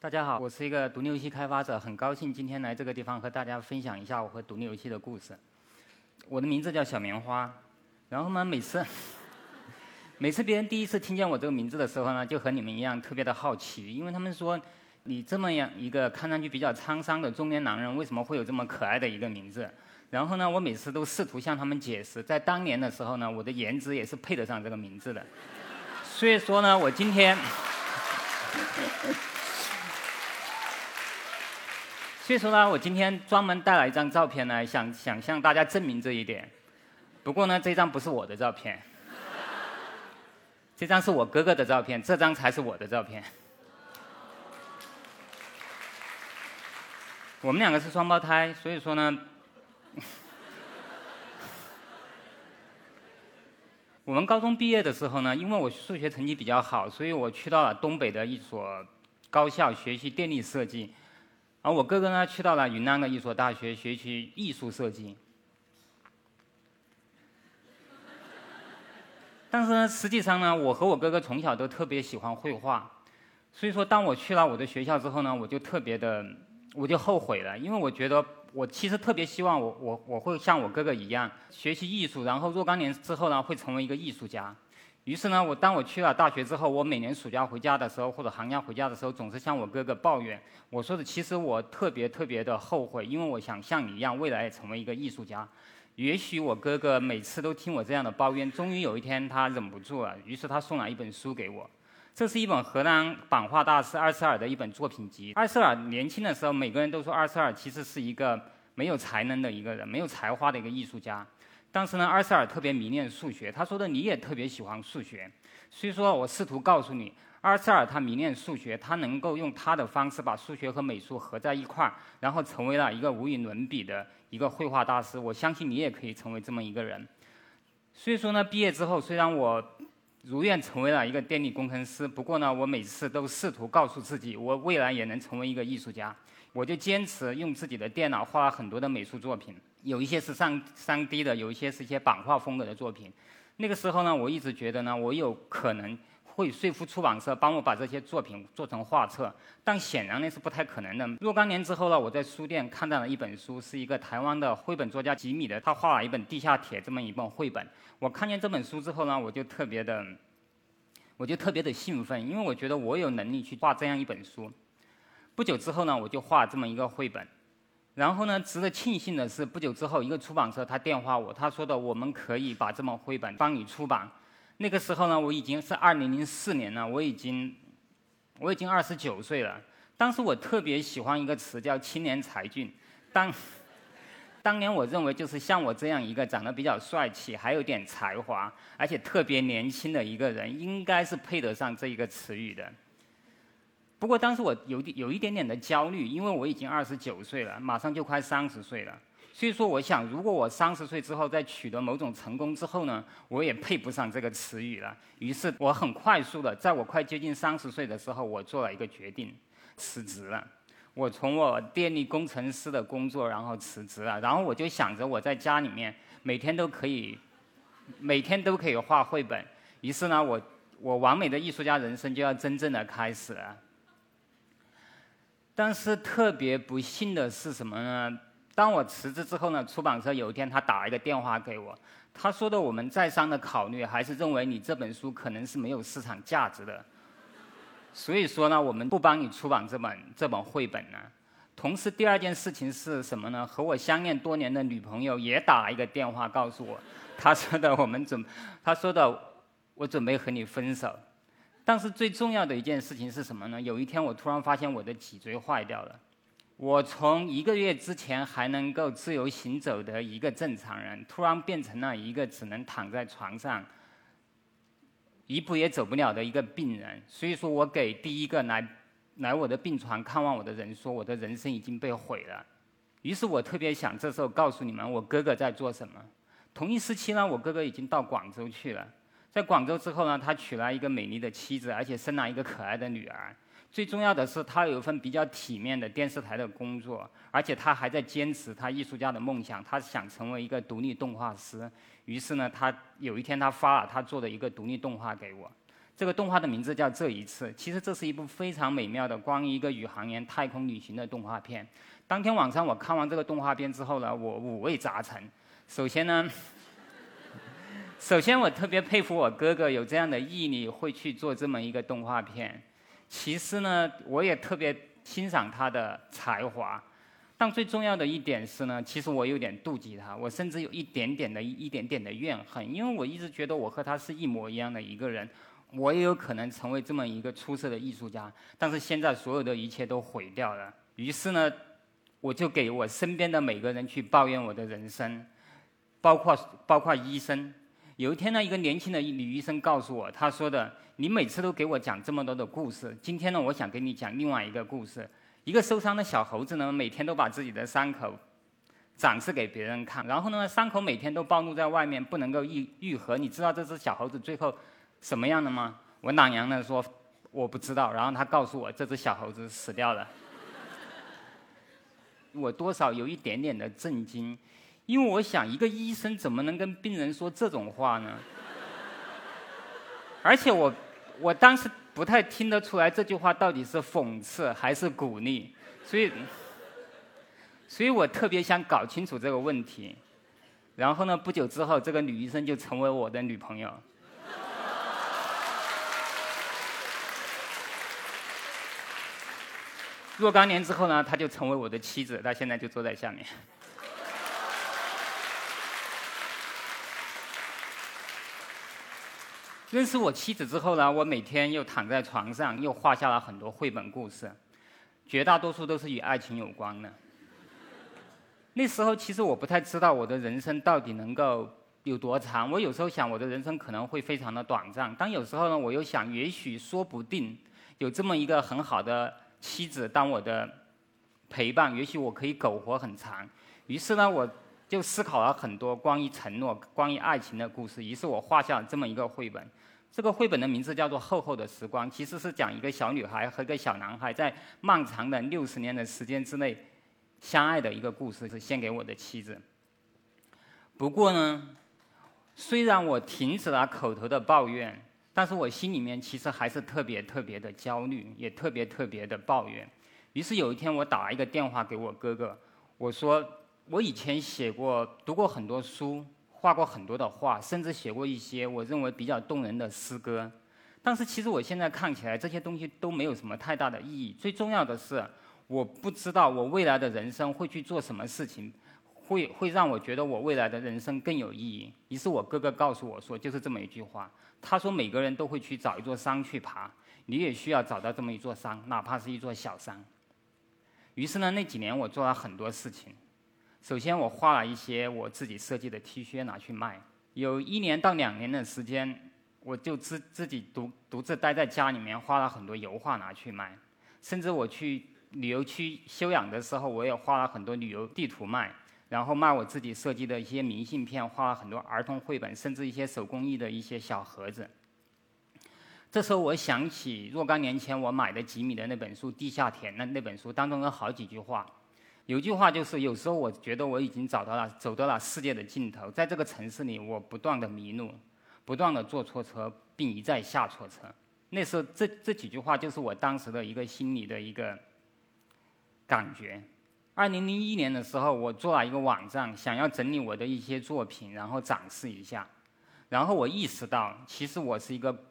大家好，我是一个独立游戏开发者，很高兴今天来这个地方和大家分享一下我和独立游戏的故事。我的名字叫小棉花，然后呢，每次 每次别人第一次听见我这个名字的时候呢，就和你们一样特别的好奇，因为他们说你这么样一个看上去比较沧桑的中年男人，为什么会有这么可爱的一个名字？然后呢，我每次都试图向他们解释，在当年的时候呢，我的颜值也是配得上这个名字的。所以说呢，我今天。所以说呢，我今天专门带来一张照片呢，想想向大家证明这一点。不过呢，这张不是我的照片，这张是我哥哥的照片，这张才是我的照片。我们两个是双胞胎，所以说呢，我们高中毕业的时候呢，因为我数学成绩比较好，所以我去到了东北的一所高校学习电力设计。而我哥哥呢，去到了云南的一所大学学习艺术设计。但是呢，实际上呢，我和我哥哥从小都特别喜欢绘画，所以说当我去了我的学校之后呢，我就特别的，我就后悔了，因为我觉得我其实特别希望我我我会像我哥哥一样学习艺术，然后若干年之后呢，会成为一个艺术家。于是呢，我当我去了大学之后，我每年暑假回家的时候，或者寒假回家的时候，总是向我哥哥抱怨。我说的，其实我特别特别的后悔，因为我想像你一样，未来也成为一个艺术家。也许我哥哥每次都听我这样的抱怨，终于有一天他忍不住了，于是他送了一本书给我。这是一本荷兰版画大师阿瑟尔的一本作品集。阿瑟尔年轻的时候，每个人都说阿瑟尔其实是一个没有才能的一个人，没有才华的一个艺术家。当时呢，阿塞尔特别迷恋数学。他说的你也特别喜欢数学，所以说我试图告诉你，阿塞尔他迷恋数学，他能够用他的方式把数学和美术合在一块儿，然后成为了一个无与伦比的一个绘画大师。我相信你也可以成为这么一个人。所以说呢，毕业之后虽然我如愿成为了一个电力工程师，不过呢，我每次都试图告诉自己，我未来也能成为一个艺术家。我就坚持用自己的电脑画了很多的美术作品。有一些是上三 D 的，有一些是一些版画风格的作品。那个时候呢，我一直觉得呢，我有可能会说服出版社帮我把这些作品做成画册，但显然那是不太可能的。若干年之后呢，我在书店看到了一本书，是一个台湾的绘本作家吉米的，他画了一本《地下铁》这么一本绘本。我看见这本书之后呢，我就特别的，我就特别的兴奋，因为我觉得我有能力去画这样一本书。不久之后呢，我就画这么一个绘本。然后呢，值得庆幸的是，不久之后，一个出版社他电话我，他说的我们可以把这本绘本帮你出版。那个时候呢，我已经是二零零四年了，我已经我已经二十九岁了。当时我特别喜欢一个词叫青年才俊。当当年我认为就是像我这样一个长得比较帅气，还有点才华，而且特别年轻的一个人，应该是配得上这一个词语的。不过当时我有点有一点点的焦虑，因为我已经二十九岁了，马上就快三十岁了。所以说，我想，如果我三十岁之后再取得某种成功之后呢，我也配不上这个词语了。于是我很快速的，在我快接近三十岁的时候，我做了一个决定，辞职了。我从我电力工程师的工作，然后辞职了。然后我就想着我在家里面每天都可以，每天都可以画绘本。于是呢，我我完美的艺术家人生就要真正的开始了。但是特别不幸的是什么呢？当我辞职之后呢，出版社有一天他打了一个电话给我，他说的我们再三的考虑，还是认为你这本书可能是没有市场价值的，所以说呢，我们不帮你出版这本这本绘本呢。同时，第二件事情是什么呢？和我相恋多年的女朋友也打了一个电话告诉我，他说的我们准，他说的我准备和你分手。但是最重要的一件事情是什么呢？有一天我突然发现我的脊椎坏掉了。我从一个月之前还能够自由行走的一个正常人，突然变成了一个只能躺在床上，一步也走不了的一个病人。所以说我给第一个来来我的病床看望我的人说，我的人生已经被毁了。于是我特别想这时候告诉你们，我哥哥在做什么。同一时期呢，我哥哥已经到广州去了。在广州之后呢，他娶了一个美丽的妻子，而且生了一个可爱的女儿。最重要的是，他有一份比较体面的电视台的工作，而且他还在坚持他艺术家的梦想，他想成为一个独立动画师。于是呢，他有一天他发了他做的一个独立动画给我。这个动画的名字叫《这一次》。其实这是一部非常美妙的关于一个宇航员太空旅行的动画片。当天晚上我看完这个动画片之后呢，我五味杂陈。首先呢，首先我特别佩服我哥哥有这样的毅力，会去做这么一个动画片。其次呢，我也特别欣赏他的才华。但最重要的一点是呢，其实我有点妒忌他，我甚至有一点点的一点点的怨恨，因为我一直觉得我和他是一模一样的一个人，我也有可能成为这么一个出色的艺术家，但是现在所有的一切都毁掉了。于是呢，我就给我身边的每个人去抱怨我的人生，包括包括医生。有一天呢，一个年轻的女医生告诉我，她说的：“你每次都给我讲这么多的故事，今天呢，我想给你讲另外一个故事。”一个受伤的小猴子呢，每天都把自己的伤口展示给别人看，然后呢，伤口每天都暴露在外面，不能够愈愈合。你知道这只小猴子最后什么样的吗？我懒洋的说我不知道，然后他告诉我这只小猴子死掉了。我多少有一点点的震惊，因为我想一个医生怎么能跟病人说这种话呢？而且我我当时。不太听得出来这句话到底是讽刺还是鼓励，所以，所以我特别想搞清楚这个问题。然后呢，不久之后，这个女医生就成为我的女朋友。若干年之后呢，她就成为我的妻子，她现在就坐在下面。认识我妻子之后呢，我每天又躺在床上，又画下了很多绘本故事，绝大多数都是与爱情有关的。那时候其实我不太知道我的人生到底能够有多长。我有时候想我的人生可能会非常的短暂，但有时候呢，我又想也许说不定有这么一个很好的妻子当我的陪伴，也许我可以苟活很长。于是呢，我就思考了很多关于承诺、关于爱情的故事。于是我画下了这么一个绘本。这个绘本的名字叫做《厚厚的时光》，其实是讲一个小女孩和一个小男孩在漫长的六十年的时间之内相爱的一个故事，是献给我的妻子。不过呢，虽然我停止了口头的抱怨，但是我心里面其实还是特别特别的焦虑，也特别特别的抱怨。于是有一天，我打了一个电话给我哥哥，我说：“我以前写过、读过很多书。”画过很多的画，甚至写过一些我认为比较动人的诗歌，但是其实我现在看起来这些东西都没有什么太大的意义。最重要的是，我不知道我未来的人生会去做什么事情，会会让我觉得我未来的人生更有意义。于是我哥哥告诉我说，就是这么一句话。他说每个人都会去找一座山去爬，你也需要找到这么一座山，哪怕是一座小山。于是呢，那几年我做了很多事情。首先，我画了一些我自己设计的 T 恤拿去卖。有一年到两年的时间，我就自自己独独自待在家里面，画了很多油画拿去卖。甚至我去旅游区休养的时候，我也画了很多旅游地图卖，然后卖我自己设计的一些明信片，画了很多儿童绘本，甚至一些手工艺的一些小盒子。这时候我想起若干年前我买的吉米的那本书《地下田》那那本书当中有好几句话。有句话就是，有时候我觉得我已经找到了，走到了世界的尽头，在这个城市里，我不断的迷路，不断的坐错车，并一再下错车。那时候，这这几句话就是我当时的一个心里的一个感觉。二零零一年的时候，我做了一个网站，想要整理我的一些作品，然后展示一下。然后我意识到，其实我是一个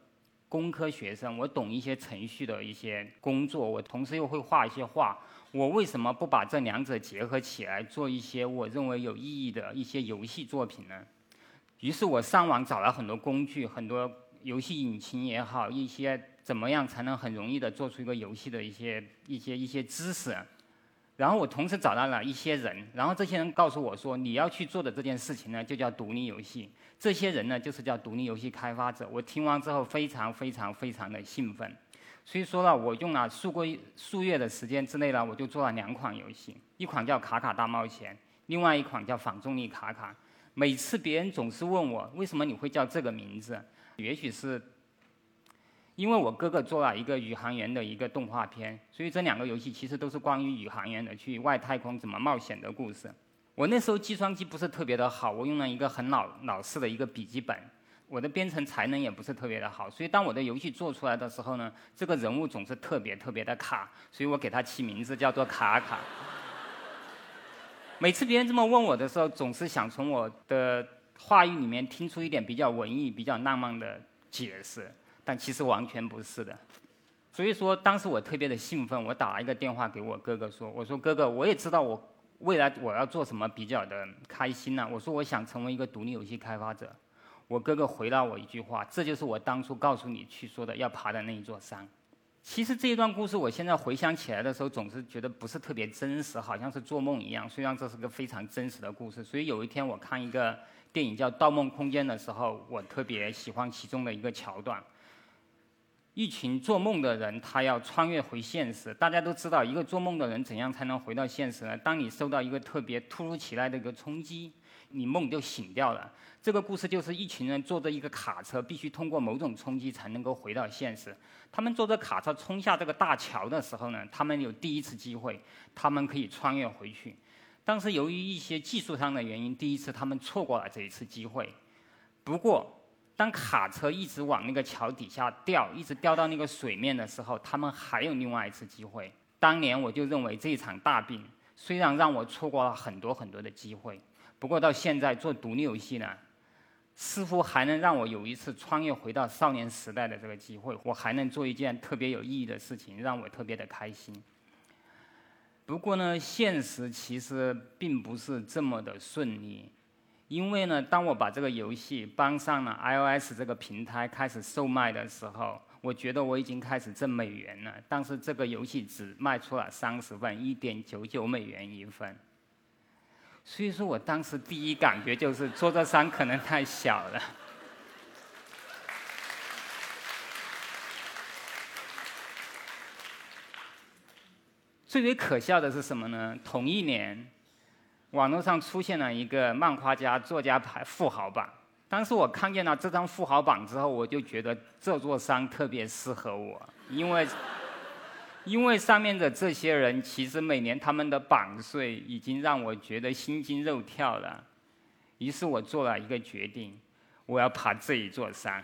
工科学生，我懂一些程序的一些工作，我同时又会画一些画。我为什么不把这两者结合起来，做一些我认为有意义的一些游戏作品呢？于是我上网找了很多工具，很多游戏引擎也好，一些怎么样才能很容易的做出一个游戏的一些一些一些知识。然后我同时找到了一些人，然后这些人告诉我说，你要去做的这件事情呢，就叫独立游戏。这些人呢，就是叫独立游戏开发者。我听完之后，非常非常非常的兴奋。所以说呢，我用了数个数月的时间之内呢，我就做了两款游戏，一款叫《卡卡大冒险》，另外一款叫《反重力卡卡》。每次别人总是问我，为什么你会叫这个名字？也许是因为我哥哥做了一个宇航员的一个动画片，所以这两个游戏其实都是关于宇航员的去外太空怎么冒险的故事。我那时候计算机不是特别的好，我用了一个很老老式的一个笔记本。我的编程才能也不是特别的好，所以当我的游戏做出来的时候呢，这个人物总是特别特别的卡，所以我给他起名字叫做卡卡。每次别人这么问我的时候，总是想从我的话语里面听出一点比较文艺、比较浪漫的解释，但其实完全不是的。所以说，当时我特别的兴奋，我打了一个电话给我哥哥说：“我说哥哥，我也知道我未来我要做什么比较的开心呢。我说我想成为一个独立游戏开发者。”我哥哥回答我一句话：“这就是我当初告诉你去说的要爬的那一座山。”其实这一段故事，我现在回想起来的时候，总是觉得不是特别真实，好像是做梦一样。虽然这是个非常真实的故事，所以有一天我看一个电影叫《盗梦空间》的时候，我特别喜欢其中的一个桥段。一群做梦的人，他要穿越回现实。大家都知道，一个做梦的人怎样才能回到现实呢？当你受到一个特别突如其来的一个冲击。你梦就醒掉了。这个故事就是一群人坐着一个卡车，必须通过某种冲击才能够回到现实。他们坐着卡车冲下这个大桥的时候呢，他们有第一次机会，他们可以穿越回去。但是由于一些技术上的原因，第一次他们错过了这一次机会。不过，当卡车一直往那个桥底下掉，一直掉到那个水面的时候，他们还有另外一次机会。当年我就认为这一场大病，虽然让我错过了很多很多的机会。不过到现在做独立游戏呢，似乎还能让我有一次穿越回到少年时代的这个机会，我还能做一件特别有意义的事情，让我特别的开心。不过呢，现实其实并不是这么的顺利，因为呢，当我把这个游戏搬上了 iOS 这个平台开始售卖的时候，我觉得我已经开始挣美元了，但是这个游戏只卖出了三十份，一点九九美元一份。所以说我当时第一感觉就是做这山可能太小了。最为可笑的是什么呢？同一年，网络上出现了一个漫画家作家牌富豪榜。当时我看见了这张富豪榜之后，我就觉得这座山特别适合我，因为。因为上面的这些人，其实每年他们的榜税已经让我觉得心惊肉跳了。于是我做了一个决定，我要爬这一座山。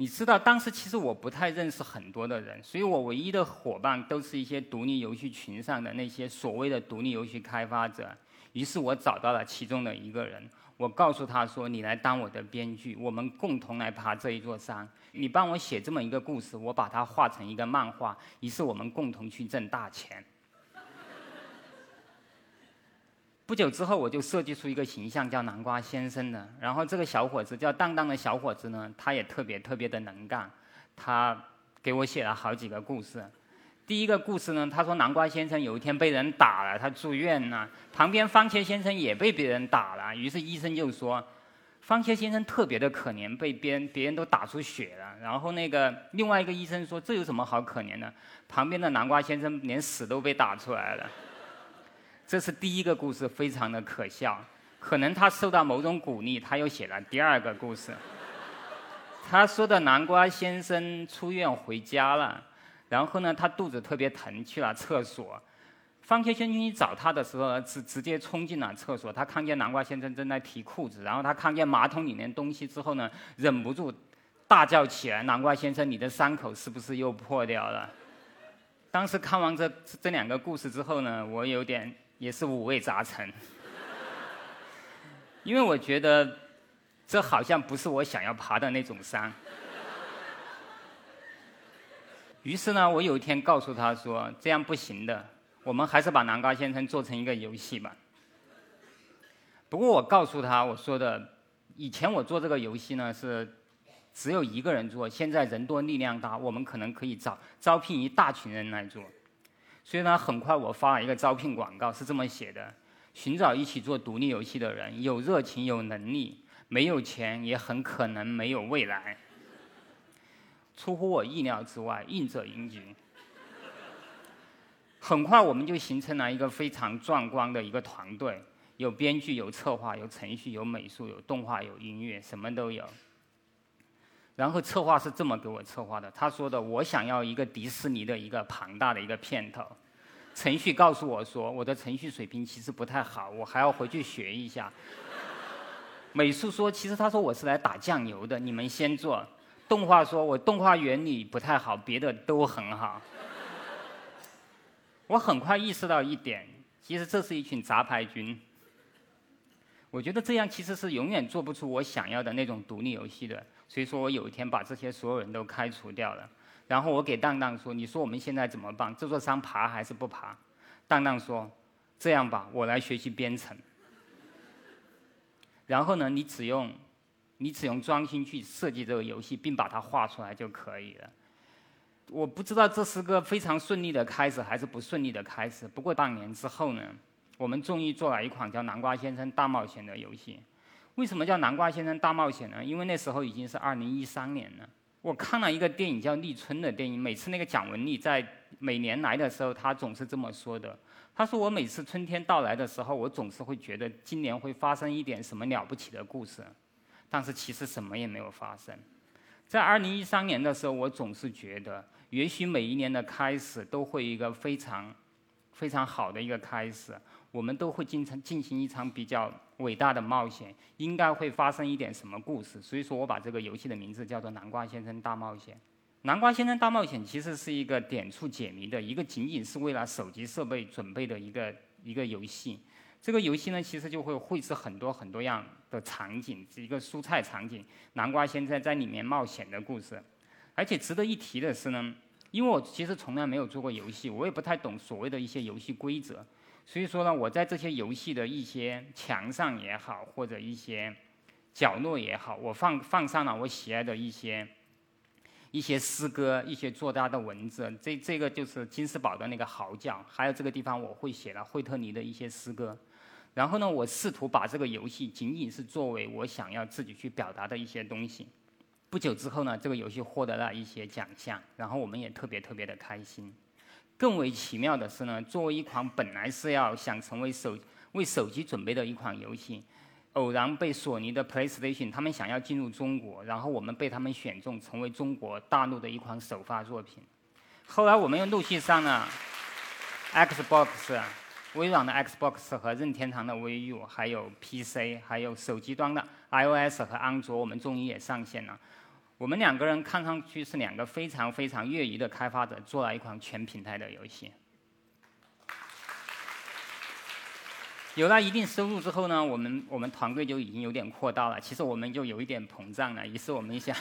你知道，当时其实我不太认识很多的人，所以我唯一的伙伴都是一些独立游戏群上的那些所谓的独立游戏开发者。于是我找到了其中的一个人。我告诉他说：“你来当我的编剧，我们共同来爬这一座山。你帮我写这么一个故事，我把它画成一个漫画。于是我们共同去挣大钱。不久之后，我就设计出一个形象叫南瓜先生的。然后这个小伙子叫当当的小伙子呢，他也特别特别的能干，他给我写了好几个故事。”第一个故事呢，他说南瓜先生有一天被人打了，他住院了。旁边番茄先生也被别人打了，于是医生就说，番茄先生特别的可怜，被别人别人都打出血了。然后那个另外一个医生说，这有什么好可怜的？旁边的南瓜先生连屎都被打出来了。这是第一个故事，非常的可笑。可能他受到某种鼓励，他又写了第二个故事。他说的南瓜先生出院回家了。然后呢，他肚子特别疼，去了厕所。番茄先生去找他的时候，直直接冲进了厕所。他看见南瓜先生正在提裤子，然后他看见马桶里面东西之后呢，忍不住大叫起来：“南瓜先生，你的伤口是不是又破掉了？”当时看完这这两个故事之后呢，我有点也是五味杂陈，因为我觉得这好像不是我想要爬的那种山。于是呢，我有一天告诉他说：“这样不行的，我们还是把南高先生做成一个游戏吧。”不过我告诉他，我说的，以前我做这个游戏呢是只有一个人做，现在人多力量大，我们可能可以招招聘一大群人来做。所以呢，很快我发了一个招聘广告，是这么写的：寻找一起做独立游戏的人，有热情，有能力，没有钱，也很可能没有未来。出乎我意料之外，应者云集。很快我们就形成了一个非常壮观的一个团队，有编剧、有策划、有程序、有美术、有动画、有音乐，什么都有。然后策划是这么给我策划的，他说的：“我想要一个迪士尼的一个庞大的一个片头。”程序告诉我说：“我的程序水平其实不太好，我还要回去学一下。”美术说，其实他说我是来打酱油的，你们先做。动画说我动画原理不太好，别的都很好。我很快意识到一点，其实这是一群杂牌军。我觉得这样其实是永远做不出我想要的那种独立游戏的。所以说我有一天把这些所有人都开除掉了。然后我给当当说：“你说我们现在怎么办？这座山爬还是不爬？”当当说：“这样吧，我来学习编程。然后呢，你只用，你只用专心去设计这个游戏，并把它画出来就可以了。”我不知道这是个非常顺利的开始还是不顺利的开始。不过半年之后呢，我们终于做了一款叫《南瓜先生大冒险》的游戏。为什么叫《南瓜先生大冒险》呢？因为那时候已经是二零一三年了。我看了一个电影叫《立春》的电影，每次那个蒋雯丽在每年来的时候，她总是这么说的。她说：“我每次春天到来的时候，我总是会觉得今年会发生一点什么了不起的故事，但是其实什么也没有发生。”在二零一三年的时候，我总是觉得，也许每一年的开始都会一个非常非常好的一个开始。我们都会经常进行一场比较伟大的冒险，应该会发生一点什么故事。所以说我把这个游戏的名字叫做《南瓜先生大冒险》。《南瓜先生大冒险》其实是一个点触解谜的一个，仅仅是为了手机设备准备的一个一个游戏。这个游戏呢，其实就会绘制很多很多样的场景，一个蔬菜场景，南瓜先生在里面冒险的故事。而且值得一提的是呢，因为我其实从来没有做过游戏，我也不太懂所谓的一些游戏规则。所以说呢，我在这些游戏的一些墙上也好，或者一些角落也好，我放放上了我喜爱的一些一些诗歌，一些作家的文字。这这个就是金斯堡的那个嚎叫，还有这个地方我会写了惠特尼的一些诗歌。然后呢，我试图把这个游戏仅仅是作为我想要自己去表达的一些东西。不久之后呢，这个游戏获得了一些奖项，然后我们也特别特别的开心。更为奇妙的是呢，作为一款本来是要想成为手为手机准备的一款游戏，偶然被索尼的 PlayStation 他们想要进入中国，然后我们被他们选中成为中国大陆的一款首发作品。后来我们又陆续上了 Xbox、微软的 Xbox 和任天堂的 VU，还有 PC，还有手机端的 iOS 和安卓，我们终于也上线了。我们两个人看上去是两个非常非常业余的开发者，做了一款全平台的游戏。有了一定收入之后呢，我们我们团队就已经有点扩大了。其实我们就有一点膨胀了。于是我们想，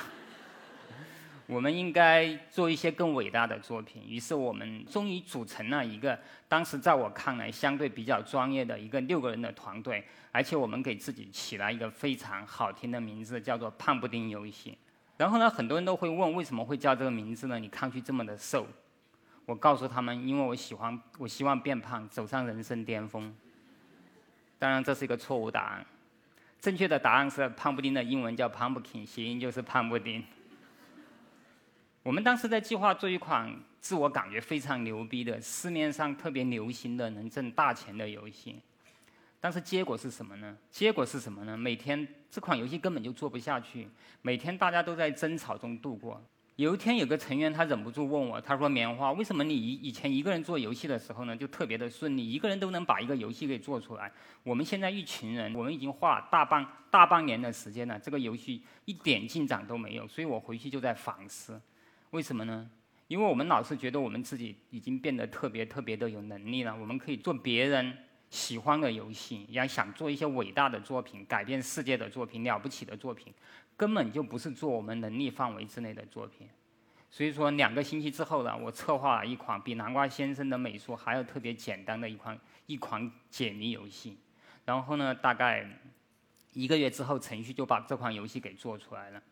我们应该做一些更伟大的作品。于是我们终于组成了一个当时在我看来相对比较专业的一个六个人的团队，而且我们给自己起了一个非常好听的名字，叫做“胖布丁游戏”。然后呢，很多人都会问为什么会叫这个名字呢？你看上去这么的瘦。我告诉他们，因为我喜欢，我希望变胖，走上人生巅峰。当然，这是一个错误答案。正确的答案是，胖布丁的英文叫 pumpkin，谐音就是胖布丁。我们当时在计划做一款自我感觉非常牛逼的、市面上特别流行的、能挣大钱的游戏。但是结果是什么呢？结果是什么呢？每天这款游戏根本就做不下去，每天大家都在争吵中度过。有一天有个成员他忍不住问我，他说：“棉花，为什么你以以前一个人做游戏的时候呢，就特别的顺利，一个人都能把一个游戏给做出来？我们现在一群人，我们已经花大半大半年的时间了，这个游戏一点进展都没有。所以我回去就在反思，为什么呢？因为我们老是觉得我们自己已经变得特别特别的有能力了，我们可以做别人。”喜欢的游戏，要想做一些伟大的作品、改变世界的作品、了不起的作品，根本就不是做我们能力范围之内的作品。所以说，两个星期之后呢，我策划了一款比南瓜先生的美术还要特别简单的一款一款解谜游戏。然后呢，大概一个月之后，程序就把这款游戏给做出来了。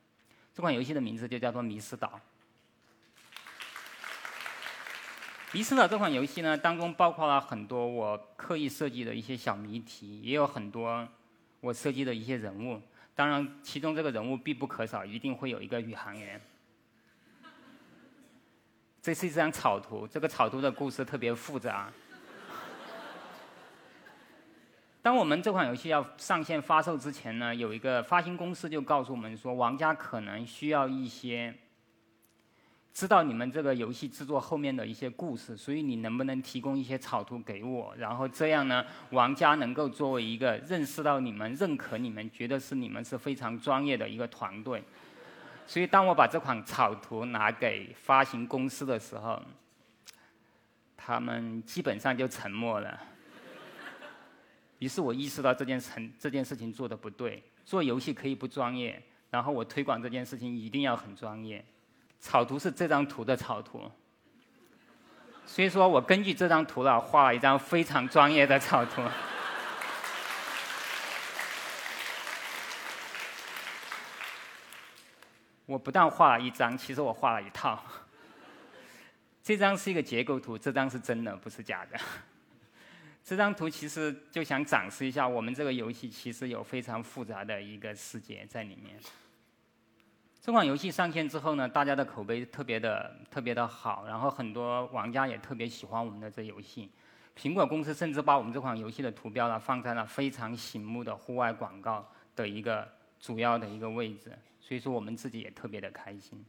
这款游戏的名字就叫做《迷失岛》。《迷失岛》这款游戏呢，当中包括了很多我刻意设计的一些小谜题，也有很多我设计的一些人物。当然，其中这个人物必不可少，一定会有一个宇航员。这是一张草图，这个草图的故事特别复杂。当我们这款游戏要上线发售之前呢，有一个发行公司就告诉我们说，玩家可能需要一些。知道你们这个游戏制作后面的一些故事，所以你能不能提供一些草图给我？然后这样呢，玩家能够作为一个认识到你们、认可你们、觉得是你们是非常专业的一个团队。所以当我把这款草图拿给发行公司的时候，他们基本上就沉默了。于是我意识到这件成这件事情做的不对，做游戏可以不专业，然后我推广这件事情一定要很专业。草图是这张图的草图，所以说我根据这张图呢画了一张非常专业的草图。我不但画了一张，其实我画了一套。这张是一个结构图，这张是真的，不是假的。这张图其实就想展示一下，我们这个游戏其实有非常复杂的一个世界在里面。这款游戏上线之后呢，大家的口碑特别的特别的好，然后很多玩家也特别喜欢我们的这游戏。苹果公司甚至把我们这款游戏的图标呢放在了非常醒目的户外广告的一个主要的一个位置，所以说我们自己也特别的开心。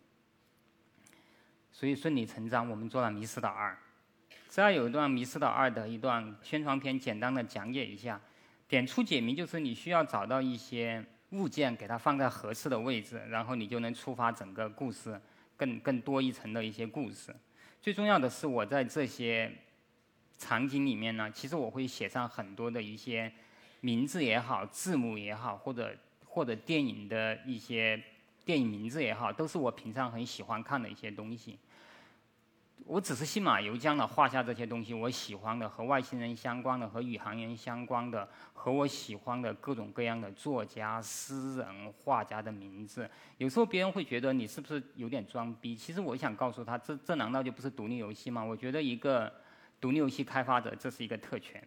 所以顺理成章，我们做了《迷失岛二》。这儿有一段《迷失岛二》的一段宣传片，简单的讲解一下。点出解谜就是你需要找到一些。物件给它放在合适的位置，然后你就能触发整个故事更更多一层的一些故事。最重要的是，我在这些场景里面呢，其实我会写上很多的一些名字也好、字母也好，或者或者电影的一些电影名字也好，都是我平常很喜欢看的一些东西。我只是信马由缰的画下这些东西，我喜欢的和外星人相关的、和宇航员相关的、和我喜欢的各种各样的作家、诗人、画家的名字。有时候别人会觉得你是不是有点装逼？其实我想告诉他，这这难道就不是独立游戏吗？我觉得一个独立游戏开发者这是一个特权。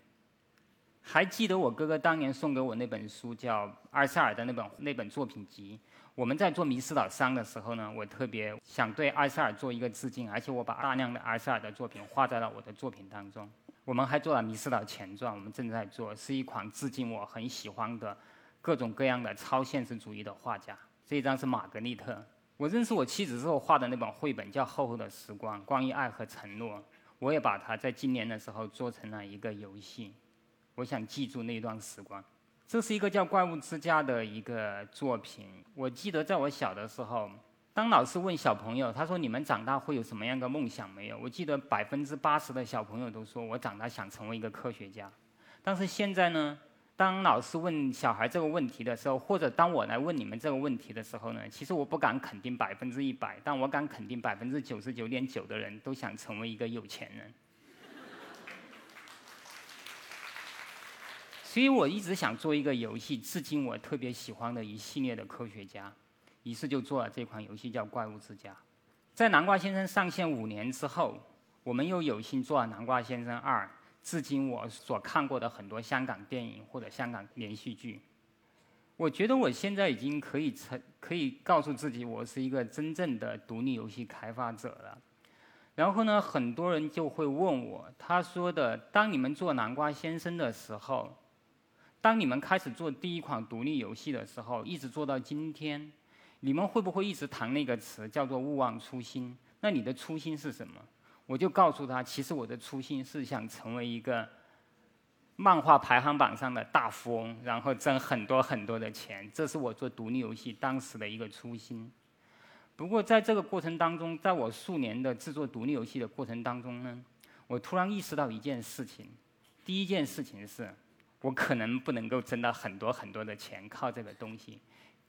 还记得我哥哥当年送给我那本书，叫《阿塞尔》的那本那本作品集。我们在做《迷失岛三》的时候呢，我特别想对埃塞尔做一个致敬，而且我把大量的埃塞尔的作品画在了我的作品当中。我们还做了《迷失岛前传》，我们正在做，是一款致敬我很喜欢的各种各样的超现实主义的画家。这一张是玛格丽特。我认识我妻子之后画的那本绘本叫《厚厚的时光》，关于爱和承诺。我也把它在今年的时候做成了一个游戏。我想记住那段时光。这是一个叫《怪物之家》的一个作品。我记得在我小的时候，当老师问小朋友，他说：“你们长大会有什么样的梦想没有？”我记得百分之八十的小朋友都说：“我长大想成为一个科学家。”但是现在呢，当老师问小孩这个问题的时候，或者当我来问你们这个问题的时候呢，其实我不敢肯定百分之一百，但我敢肯定百分之九十九点九的人都想成为一个有钱人。所以我一直想做一个游戏，致敬我特别喜欢的一系列的科学家，于是就做了这款游戏，叫《怪物之家》。在《南瓜先生》上线五年之后，我们又有幸做了《南瓜先生二》，致敬我所看过的很多香港电影或者香港连续剧。我觉得我现在已经可以成，可以告诉自己，我是一个真正的独立游戏开发者了。然后呢，很多人就会问我，他说的：“当你们做《南瓜先生》的时候。”当你们开始做第一款独立游戏的时候，一直做到今天，你们会不会一直谈那个词叫做“勿忘初心”？那你的初心是什么？我就告诉他，其实我的初心是想成为一个漫画排行榜上的大富翁，然后挣很多很多的钱。这是我做独立游戏当时的一个初心。不过在这个过程当中，在我数年的制作独立游戏的过程当中呢，我突然意识到一件事情。第一件事情是。我可能不能够挣到很多很多的钱，靠这个东西。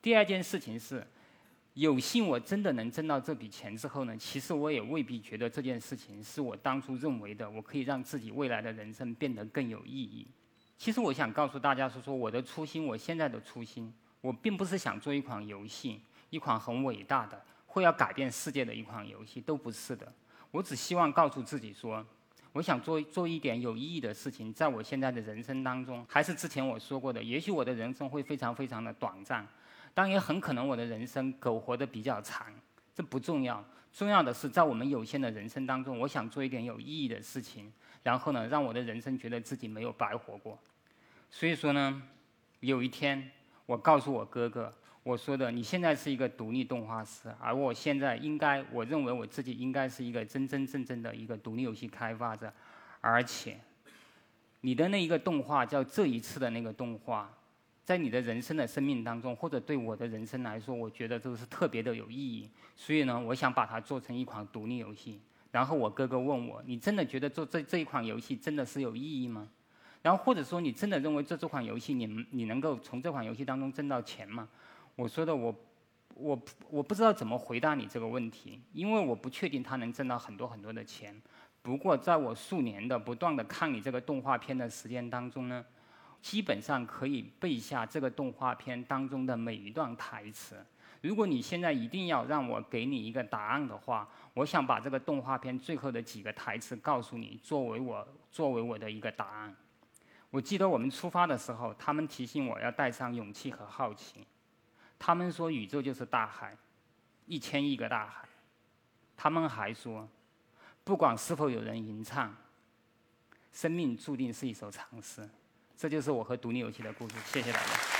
第二件事情是，有幸我真的能挣到这笔钱之后呢，其实我也未必觉得这件事情是我当初认为的，我可以让自己未来的人生变得更有意义。其实我想告诉大家说说我的初心，我现在的初心，我并不是想做一款游戏，一款很伟大的，会要改变世界的一款游戏，都不是的。我只希望告诉自己说。我想做做一点有意义的事情，在我现在的人生当中，还是之前我说过的，也许我的人生会非常非常的短暂，但也很可能我的人生苟活的比较长，这不重要，重要的是在我们有限的人生当中，我想做一点有意义的事情，然后呢，让我的人生觉得自己没有白活过。所以说呢，有一天我告诉我哥哥，我说的，你现在是一个独立动画师，而我现在应该，我认为我自己应该是一个真真正正的一个独立游戏开发者，而且，你的那一个动画叫这一次的那个动画，在你的人生的生命当中，或者对我的人生来说，我觉得都是特别的有意义。所以呢，我想把它做成一款独立游戏。然后我哥哥问我，你真的觉得做这这一款游戏真的是有意义吗？然后或者说你真的认为做这款游戏，你你能够从这款游戏当中挣到钱吗？我说的我，我我不知道怎么回答你这个问题，因为我不确定他能挣到很多很多的钱。不过在我数年的不断的看你这个动画片的时间当中呢，基本上可以背下这个动画片当中的每一段台词。如果你现在一定要让我给你一个答案的话，我想把这个动画片最后的几个台词告诉你，作为我作为我的一个答案。我记得我们出发的时候，他们提醒我要带上勇气和好奇。他们说宇宙就是大海，一千亿个大海。他们还说，不管是否有人吟唱，生命注定是一首长诗。这就是我和独立游戏的故事。谢谢大家。